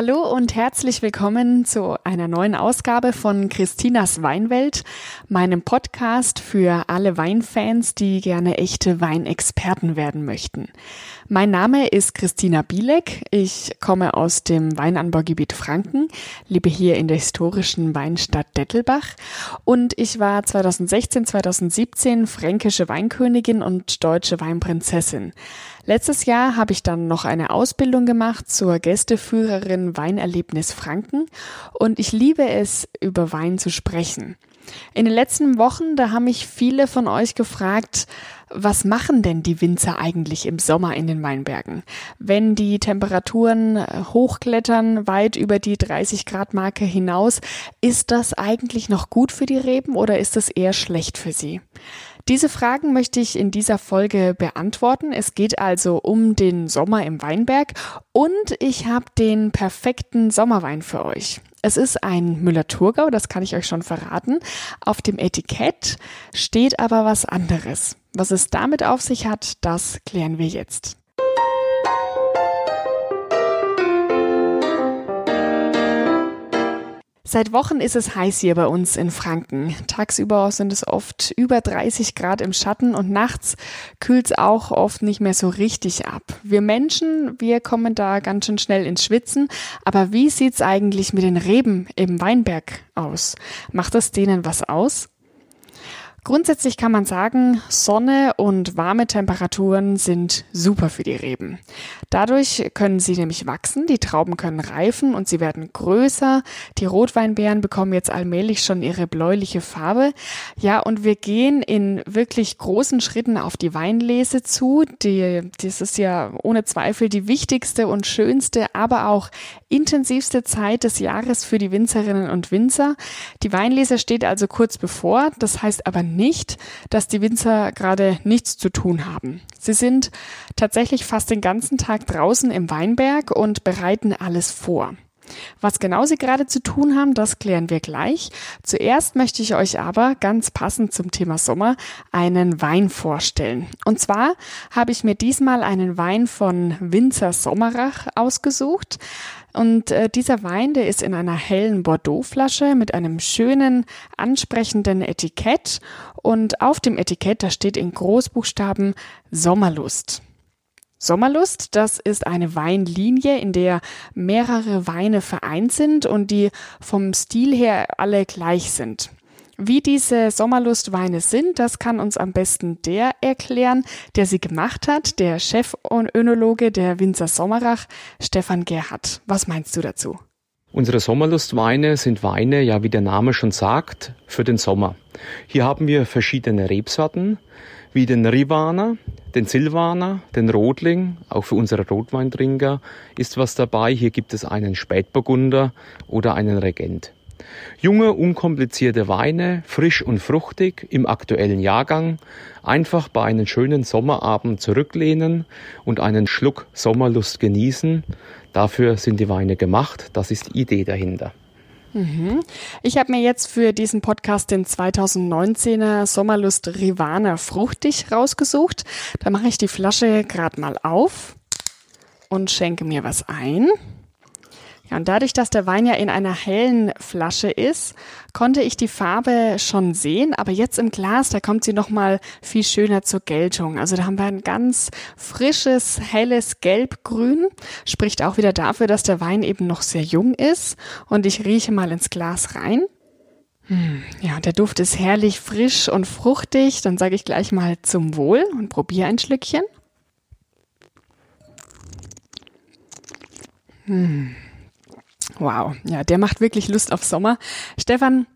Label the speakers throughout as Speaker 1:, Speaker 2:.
Speaker 1: Hallo und herzlich willkommen zu einer neuen Ausgabe von Christinas Weinwelt, meinem Podcast für alle Weinfans, die gerne echte Weinexperten werden möchten. Mein Name ist Christina Bielek. Ich komme aus dem Weinanbaugebiet Franken, lebe hier in der historischen Weinstadt Dettelbach und ich war 2016, 2017 fränkische Weinkönigin und deutsche Weinprinzessin. Letztes Jahr habe ich dann noch eine Ausbildung gemacht zur Gästeführerin Weinerlebnis Franken und ich liebe es, über Wein zu sprechen. In den letzten Wochen, da haben mich viele von euch gefragt, was machen denn die Winzer eigentlich im Sommer in den Weinbergen? Wenn die Temperaturen hochklettern, weit über die 30 Grad Marke hinaus, ist das eigentlich noch gut für die Reben oder ist das eher schlecht für sie? Diese Fragen möchte ich in dieser Folge beantworten. Es geht also um den Sommer im Weinberg und ich habe den perfekten Sommerwein für euch. Es ist ein Müller-Thurgau, das kann ich euch schon verraten. Auf dem Etikett steht aber was anderes. Was es damit auf sich hat, das klären wir jetzt. Seit Wochen ist es heiß hier bei uns in Franken. Tagsüber sind es oft über 30 Grad im Schatten und nachts kühlt es auch oft nicht mehr so richtig ab. Wir Menschen, wir kommen da ganz schön schnell ins Schwitzen. Aber wie sieht's eigentlich mit den Reben im Weinberg aus? Macht das denen was aus? Grundsätzlich kann man sagen, Sonne und warme Temperaturen sind super für die Reben. Dadurch können sie nämlich wachsen, die Trauben können reifen und sie werden größer. Die Rotweinbeeren bekommen jetzt allmählich schon ihre bläuliche Farbe. Ja, und wir gehen in wirklich großen Schritten auf die Weinlese zu. Die, das ist ja ohne Zweifel die wichtigste und schönste, aber auch intensivste Zeit des Jahres für die Winzerinnen und Winzer. Die Weinlese steht also kurz bevor. Das heißt aber nicht, dass die Winzer gerade nichts zu tun haben. Sie sind tatsächlich fast den ganzen Tag draußen im Weinberg und bereiten alles vor. Was genau Sie gerade zu tun haben, das klären wir gleich. Zuerst möchte ich euch aber ganz passend zum Thema Sommer einen Wein vorstellen. Und zwar habe ich mir diesmal einen Wein von Winzer Sommerach ausgesucht. Und äh, dieser Wein, der ist in einer hellen Bordeaux-Flasche mit einem schönen, ansprechenden Etikett. Und auf dem Etikett, da steht in Großbuchstaben Sommerlust. Sommerlust, das ist eine Weinlinie, in der mehrere Weine vereint sind und die vom Stil her alle gleich sind. Wie diese Sommerlustweine sind, das kann uns am besten der erklären, der sie gemacht hat, der Chefönologe der Winzer Sommerach, Stefan Gerhardt. Was meinst du dazu?
Speaker 2: Unsere Sommerlustweine sind Weine, ja wie der Name schon sagt, für den Sommer. Hier haben wir verschiedene Rebsorten, wie den Rivana, den Silvaner, den Rotling, auch für unsere Rotweintrinker ist was dabei. Hier gibt es einen Spätburgunder oder einen Regent. Junge, unkomplizierte Weine, frisch und fruchtig im aktuellen Jahrgang, einfach bei einem schönen Sommerabend zurücklehnen und einen Schluck Sommerlust genießen. Dafür sind die Weine gemacht, das ist die Idee dahinter.
Speaker 1: Mhm. Ich habe mir jetzt für diesen Podcast den 2019er Sommerlust Rivana fruchtig rausgesucht. Da mache ich die Flasche gerade mal auf und schenke mir was ein. Ja, und dadurch, dass der Wein ja in einer hellen Flasche ist, konnte ich die Farbe schon sehen, aber jetzt im Glas, da kommt sie noch mal viel schöner zur Geltung. Also da haben wir ein ganz frisches, helles Gelbgrün, spricht auch wieder dafür, dass der Wein eben noch sehr jung ist. Und ich rieche mal ins Glas rein. Hm, ja, der Duft ist herrlich frisch und fruchtig. Dann sage ich gleich mal zum Wohl und probiere ein Schlückchen. Hm. Wow, ja, der macht wirklich Lust auf Sommer. Stefan,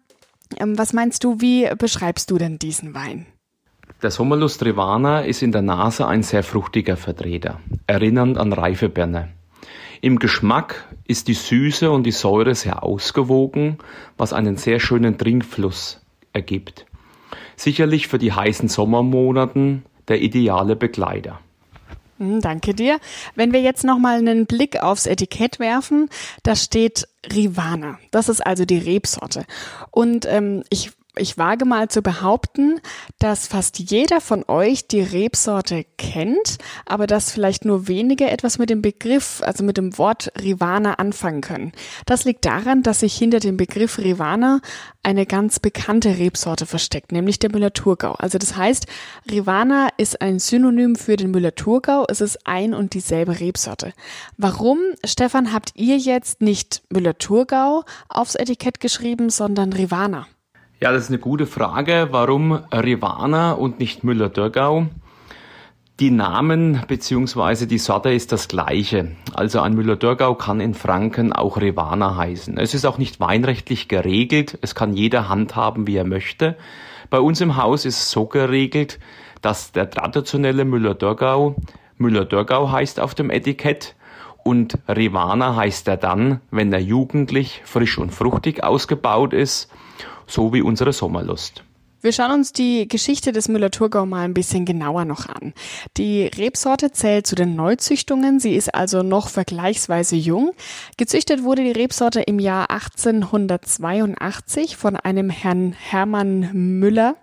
Speaker 1: ähm, was meinst du, wie beschreibst du denn diesen Wein?
Speaker 2: Der Sommerlust Rivana ist in der Nase ein sehr fruchtiger Vertreter, erinnernd an reife Birne. Im Geschmack ist die Süße und die Säure sehr ausgewogen, was einen sehr schönen Trinkfluss ergibt. Sicherlich für die heißen Sommermonaten der ideale Begleiter.
Speaker 1: Hm, danke dir. Wenn wir jetzt nochmal einen Blick aufs Etikett werfen, da steht Rivana. Das ist also die Rebsorte. Und ähm, ich ich wage mal zu behaupten, dass fast jeder von euch die Rebsorte kennt, aber dass vielleicht nur wenige etwas mit dem Begriff, also mit dem Wort Rivana anfangen können. Das liegt daran, dass sich hinter dem Begriff Rivana eine ganz bekannte Rebsorte versteckt, nämlich der Müller-Thurgau. Also das heißt, Rivana ist ein Synonym für den Müller-Thurgau. Es ist ein und dieselbe Rebsorte. Warum, Stefan, habt ihr jetzt nicht Müller-Thurgau aufs Etikett geschrieben, sondern Rivana?
Speaker 2: Ja, das ist eine gute Frage. Warum Rivana und nicht Müller-Dürgau? Die Namen bzw. die Sorte ist das gleiche. Also ein Müller-Dürgau kann in Franken auch Rivana heißen. Es ist auch nicht weinrechtlich geregelt. Es kann jeder handhaben, wie er möchte. Bei uns im Haus ist es so geregelt, dass der traditionelle Müller-Dürgau Müller-Dürgau heißt auf dem Etikett und Rivana heißt er dann, wenn er jugendlich, frisch und fruchtig ausgebaut ist so wie unsere Sommerlust.
Speaker 1: Wir schauen uns die Geschichte des Müller-Thurgau mal ein bisschen genauer noch an. Die Rebsorte zählt zu den Neuzüchtungen. Sie ist also noch vergleichsweise jung. Gezüchtet wurde die Rebsorte im Jahr 1882 von einem Herrn Hermann Müller,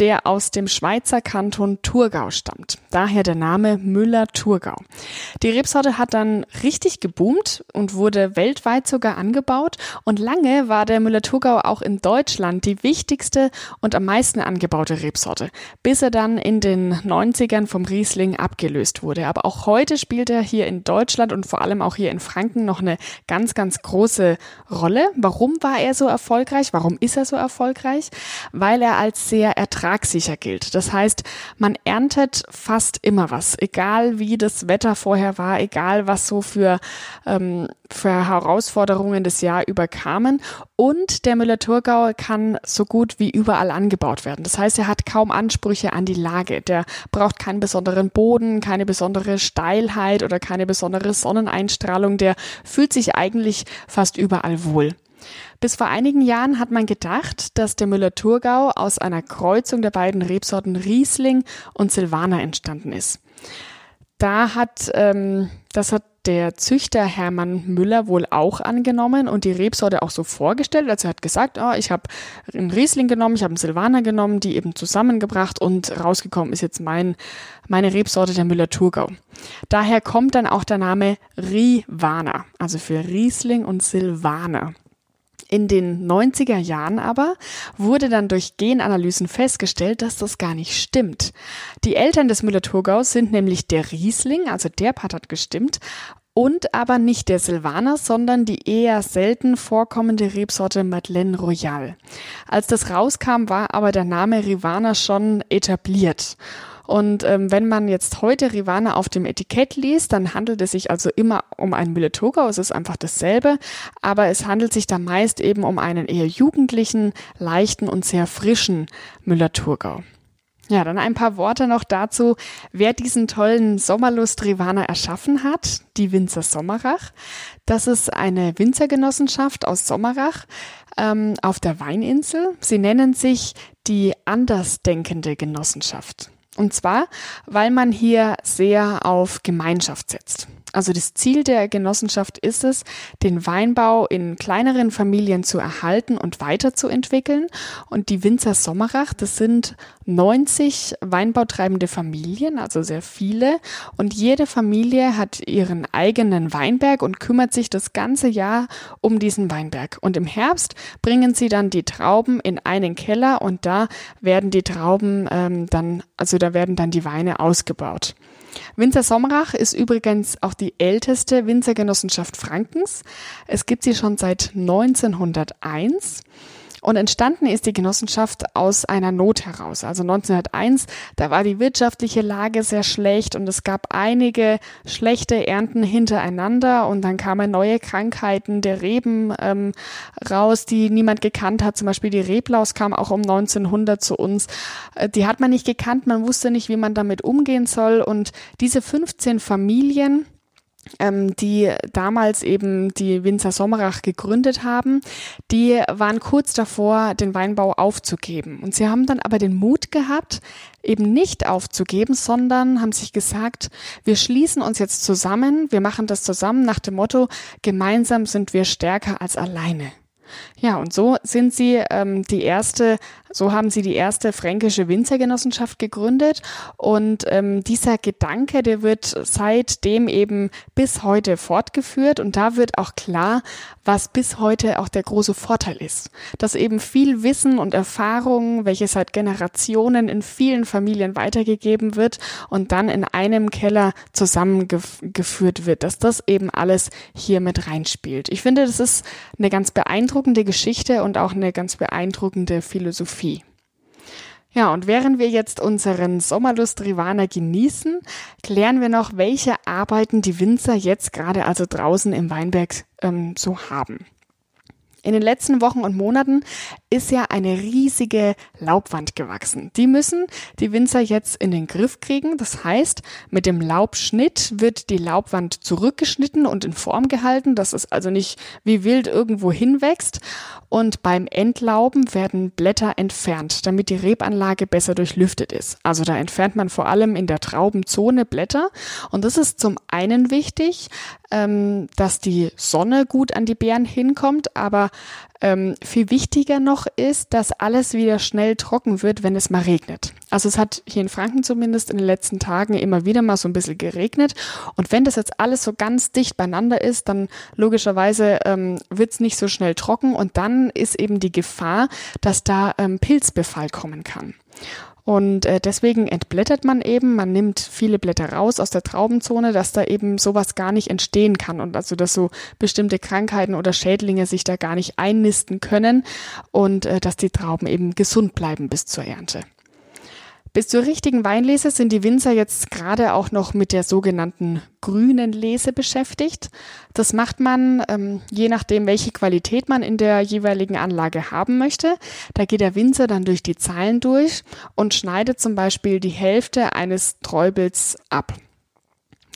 Speaker 1: der aus dem Schweizer Kanton Thurgau stammt. Daher der Name Müller-Thurgau. Die Rebsorte hat dann richtig geboomt und wurde weltweit sogar angebaut. Und lange war der Müller-Thurgau auch in Deutschland die wichtigste und am meisten meisten angebaute Rebsorte, bis er dann in den 90ern vom Riesling abgelöst wurde. Aber auch heute spielt er hier in Deutschland und vor allem auch hier in Franken noch eine ganz, ganz große Rolle. Warum war er so erfolgreich? Warum ist er so erfolgreich? Weil er als sehr ertragssicher gilt. Das heißt, man erntet fast immer was, egal wie das Wetter vorher war, egal was so für, ähm, für Herausforderungen das Jahr über kamen. Und der Müller-Thurgau kann so gut wie überall angebaut aufgebaut werden. Das heißt, er hat kaum Ansprüche an die Lage. Der braucht keinen besonderen Boden, keine besondere Steilheit oder keine besondere Sonneneinstrahlung. Der fühlt sich eigentlich fast überall wohl. Bis vor einigen Jahren hat man gedacht, dass der Müller-Thurgau aus einer Kreuzung der beiden Rebsorten Riesling und Silvaner entstanden ist. Da hat, ähm, das hat der Züchter Hermann Müller wohl auch angenommen und die Rebsorte auch so vorgestellt. Also er hat gesagt, oh, ich habe einen Riesling genommen, ich habe einen Silvaner genommen, die eben zusammengebracht und rausgekommen ist jetzt mein, meine Rebsorte der Müller-Thurgau. Daher kommt dann auch der Name Rivana, also für Riesling und Silvaner. In den 90er Jahren aber wurde dann durch Genanalysen festgestellt, dass das gar nicht stimmt. Die Eltern des Müller-Thurgaus sind nämlich der Riesling, also der Part hat gestimmt, und aber nicht der Silvaner, sondern die eher selten vorkommende Rebsorte Madeleine Royale. Als das rauskam, war aber der Name Rivana schon etabliert. Und ähm, wenn man jetzt heute Rivana auf dem Etikett liest, dann handelt es sich also immer um einen Müller-Thurgau. Es ist einfach dasselbe, aber es handelt sich da meist eben um einen eher jugendlichen, leichten und sehr frischen Müller-Thurgau. Ja, dann ein paar Worte noch dazu, wer diesen tollen Sommerlust Rivana erschaffen hat, die Winzer Sommerach. Das ist eine Winzergenossenschaft aus Sommerach ähm, auf der Weininsel. Sie nennen sich die Andersdenkende Genossenschaft. Und zwar, weil man hier sehr auf Gemeinschaft setzt. Also das Ziel der Genossenschaft ist es, den Weinbau in kleineren Familien zu erhalten und weiterzuentwickeln. Und die Winzer Sommerach, das sind 90 weinbautreibende Familien, also sehr viele. Und jede Familie hat ihren eigenen Weinberg und kümmert sich das ganze Jahr um diesen Weinberg. Und im Herbst bringen sie dann die Trauben in einen Keller und da werden die Trauben ähm, dann, also da werden dann die Weine ausgebaut. Winzer Sommerach ist übrigens auch die älteste Winzergenossenschaft Frankens. Es gibt sie schon seit 1901. Und entstanden ist die Genossenschaft aus einer Not heraus. Also 1901, da war die wirtschaftliche Lage sehr schlecht und es gab einige schlechte Ernten hintereinander und dann kamen neue Krankheiten der Reben ähm, raus, die niemand gekannt hat. Zum Beispiel die Reblaus kam auch um 1900 zu uns. Äh, die hat man nicht gekannt, man wusste nicht, wie man damit umgehen soll und diese 15 Familien, ähm, die damals eben die Winzer Sommerach gegründet haben, die waren kurz davor, den Weinbau aufzugeben. Und sie haben dann aber den Mut gehabt, eben nicht aufzugeben, sondern haben sich gesagt, wir schließen uns jetzt zusammen, wir machen das zusammen nach dem Motto, gemeinsam sind wir stärker als alleine. Ja, und so sind sie ähm, die erste, so haben sie die erste fränkische Winzergenossenschaft gegründet. Und ähm, dieser Gedanke, der wird seitdem eben bis heute fortgeführt. Und da wird auch klar, was bis heute auch der große Vorteil ist. Dass eben viel Wissen und Erfahrung, welche seit Generationen in vielen Familien weitergegeben wird und dann in einem Keller zusammengeführt wird, dass das eben alles hier mit reinspielt. Ich finde, das ist eine ganz beeindruckende Geschichte Geschichte und auch eine ganz beeindruckende Philosophie. Ja, und während wir jetzt unseren Sommerlust Rivana genießen, klären wir noch, welche Arbeiten die Winzer jetzt gerade also draußen im Weinberg ähm, so haben. In den letzten Wochen und Monaten ist ja eine riesige Laubwand gewachsen. Die müssen die Winzer jetzt in den Griff kriegen. Das heißt, mit dem Laubschnitt wird die Laubwand zurückgeschnitten und in Form gehalten, dass es also nicht wie wild irgendwo hinwächst. Und beim Entlauben werden Blätter entfernt, damit die Rebanlage besser durchlüftet ist. Also da entfernt man vor allem in der Traubenzone Blätter. Und das ist zum einen wichtig, ähm, dass die Sonne gut an die Beeren hinkommt, aber ähm, viel wichtiger noch ist, dass alles wieder schnell trocken wird, wenn es mal regnet. Also es hat hier in Franken zumindest in den letzten Tagen immer wieder mal so ein bisschen geregnet. Und wenn das jetzt alles so ganz dicht beieinander ist, dann logischerweise ähm, wird es nicht so schnell trocken und dann ist eben die Gefahr, dass da ähm, Pilzbefall kommen kann. Und äh, deswegen entblättert man eben, man nimmt viele Blätter raus aus der Traubenzone, dass da eben sowas gar nicht entstehen kann und also dass so bestimmte Krankheiten oder Schädlinge sich da gar nicht einnisten können und äh, dass die Trauben eben gesund bleiben bis zur Ernte. Bis zur richtigen Weinlese sind die Winzer jetzt gerade auch noch mit der sogenannten grünen Lese beschäftigt. Das macht man ähm, je nachdem, welche Qualität man in der jeweiligen Anlage haben möchte. Da geht der Winzer dann durch die Zeilen durch und schneidet zum Beispiel die Hälfte eines Träubels ab.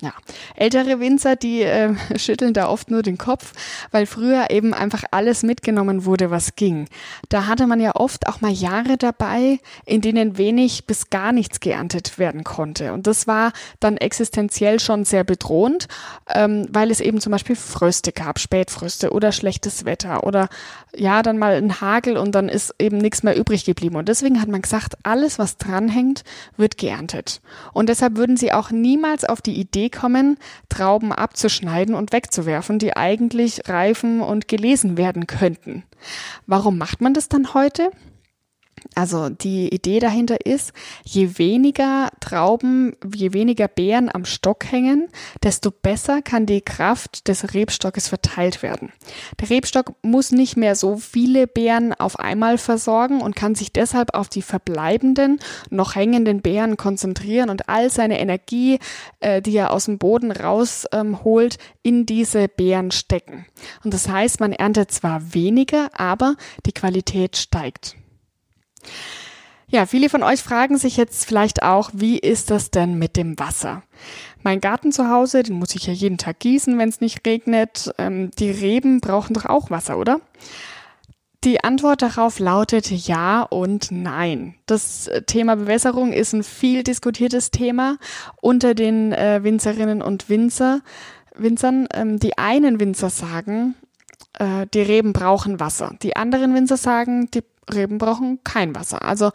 Speaker 1: Ja, ältere Winzer, die äh, schütteln da oft nur den Kopf, weil früher eben einfach alles mitgenommen wurde, was ging. Da hatte man ja oft auch mal Jahre dabei, in denen wenig bis gar nichts geerntet werden konnte. Und das war dann existenziell schon sehr bedrohend, ähm, weil es eben zum Beispiel Fröste gab, Spätfröste oder schlechtes Wetter oder ja, dann mal ein Hagel und dann ist eben nichts mehr übrig geblieben. Und deswegen hat man gesagt, alles, was dranhängt, wird geerntet. Und deshalb würden sie auch niemals auf die Idee kommen, Trauben abzuschneiden und wegzuwerfen, die eigentlich reifen und gelesen werden könnten. Warum macht man das dann heute? Also die Idee dahinter ist, je weniger Trauben, je weniger Beeren am Stock hängen, desto besser kann die Kraft des Rebstockes verteilt werden. Der Rebstock muss nicht mehr so viele Beeren auf einmal versorgen und kann sich deshalb auf die verbleibenden, noch hängenden Beeren konzentrieren und all seine Energie, äh, die er aus dem Boden rausholt, ähm, in diese Beeren stecken. Und das heißt, man erntet zwar weniger, aber die Qualität steigt. Ja, viele von euch fragen sich jetzt vielleicht auch, wie ist das denn mit dem Wasser? Mein Garten zu Hause, den muss ich ja jeden Tag gießen, wenn es nicht regnet. Ähm, die Reben brauchen doch auch Wasser, oder? Die Antwort darauf lautet ja und nein. Das Thema Bewässerung ist ein viel diskutiertes Thema unter den äh, Winzerinnen und Winzer, Winzern. Ähm, die einen Winzer sagen, äh, die Reben brauchen Wasser. Die anderen Winzer sagen, die Reben brauchen kein Wasser. Also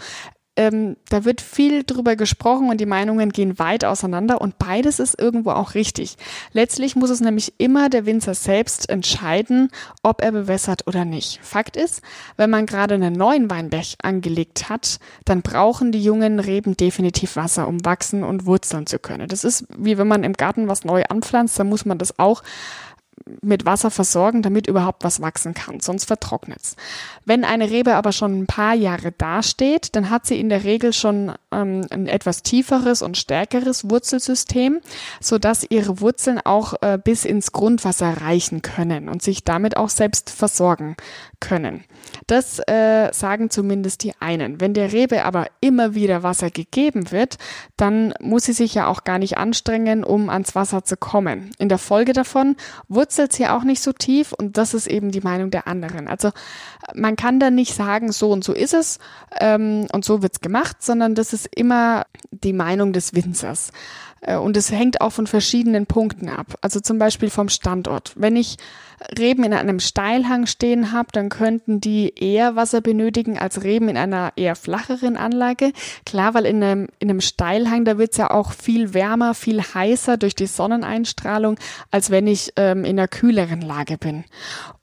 Speaker 1: ähm, da wird viel drüber gesprochen und die Meinungen gehen weit auseinander und beides ist irgendwo auch richtig. Letztlich muss es nämlich immer der Winzer selbst entscheiden, ob er bewässert oder nicht. Fakt ist, wenn man gerade einen neuen Weinberg angelegt hat, dann brauchen die jungen Reben definitiv Wasser, um wachsen und wurzeln zu können. Das ist wie wenn man im Garten was neu anpflanzt, dann muss man das auch mit Wasser versorgen, damit überhaupt was wachsen kann, sonst vertrocknet's. Wenn eine Rebe aber schon ein paar Jahre dasteht, dann hat sie in der Regel schon ähm, ein etwas tieferes und stärkeres Wurzelsystem, so dass ihre Wurzeln auch äh, bis ins Grundwasser reichen können und sich damit auch selbst versorgen können. Das äh, sagen zumindest die einen. Wenn der Rebe aber immer wieder Wasser gegeben wird, dann muss sie sich ja auch gar nicht anstrengen, um ans Wasser zu kommen. In der Folge davon wurzelt sie auch nicht so tief und das ist eben die Meinung der anderen. Also man kann da nicht sagen, so und so ist es ähm, und so wird's gemacht, sondern das ist immer die Meinung des Winzers. Äh, und es hängt auch von verschiedenen Punkten ab. Also zum Beispiel vom Standort. Wenn ich Reben in einem Steilhang stehen habe, dann könnten die eher Wasser benötigen als Reben in einer eher flacheren Anlage. Klar, weil in einem, in einem Steilhang, da wird es ja auch viel wärmer, viel heißer durch die Sonneneinstrahlung, als wenn ich ähm, in einer kühleren Lage bin.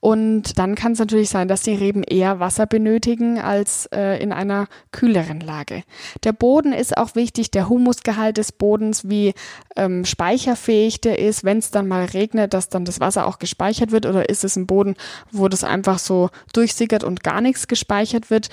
Speaker 1: Und dann kann es natürlich sein, dass die Reben eher Wasser benötigen als äh, in einer kühleren Lage. Der Boden ist auch wichtig, der Humusgehalt des Bodens, wie ähm, speicherfähig der ist, wenn es dann mal regnet, dass dann das Wasser auch gespeichert wird oder ist es ein Boden, wo das einfach so durchsickert und gar nichts gespeichert wird.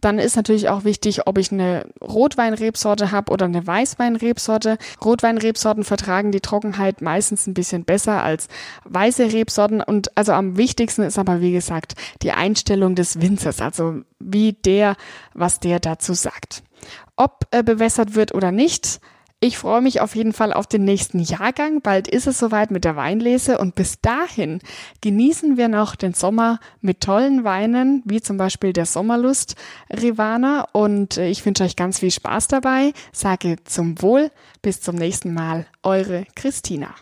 Speaker 1: Dann ist natürlich auch wichtig, ob ich eine Rotweinrebsorte habe oder eine Weißweinrebsorte. Rotweinrebsorten vertragen die Trockenheit meistens ein bisschen besser als weiße Rebsorten. Und also am wichtigsten ist aber, wie gesagt, die Einstellung des Winzers, also wie der, was der dazu sagt. Ob äh, bewässert wird oder nicht, ich freue mich auf jeden Fall auf den nächsten Jahrgang. Bald ist es soweit mit der Weinlese und bis dahin genießen wir noch den Sommer mit tollen Weinen, wie zum Beispiel der Sommerlust Rivana. Und äh, ich wünsche euch ganz viel Spaß dabei. Sage zum Wohl. Bis zum nächsten Mal. Eure Christina.